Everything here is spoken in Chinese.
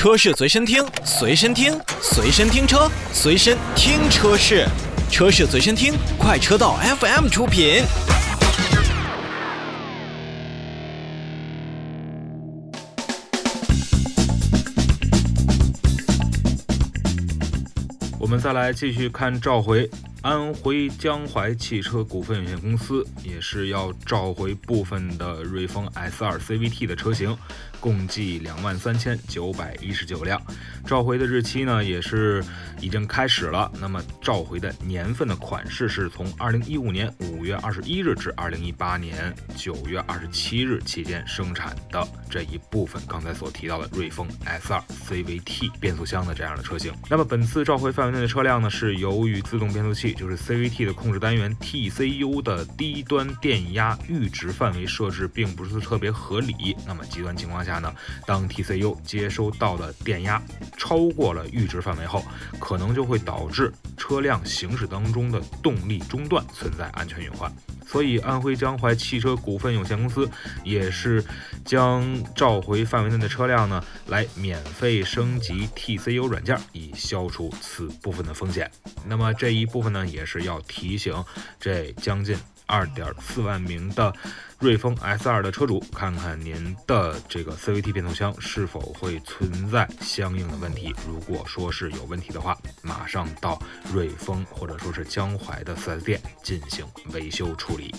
车市随身听，随身听，随身听车，随身听车市，车市随身听，快车道 FM 出品。我们再来继续看召回。安徽江淮汽车股份有限公司也是要召回部分的瑞风 S2 CVT 的车型，共计两万三千九百一十九辆。召回的日期呢也是已经开始了。那么召回的年份的款式是从二零一五年五月二十一日至二零一八年九月二十七日期间生产的这一部分刚才所提到的瑞风 S2 CVT 变速箱的这样的车型。那么本次召回范围内的车辆呢，是由于自动变速器。就是 CVT 的控制单元 TCU 的低端电压阈值范围设置并不是特别合理。那么极端情况下呢，当 TCU 接收到的电压超过了阈值范围后，可能就会导致车辆行驶当中的动力中断，存在安全隐患。所以，安徽江淮汽车股份有限公司也是将召回范围内的车辆呢，来免费升级 TCU 软件，以消除此部分的风险。那么这一部分呢也是要提醒这将近二点四万名的瑞风 S2 的车主，看看您的这个 CVT 变速箱是否会存在相应的问题。如果说是有问题的话，马上到瑞风或者说是江淮的 4S 店进行维修处理。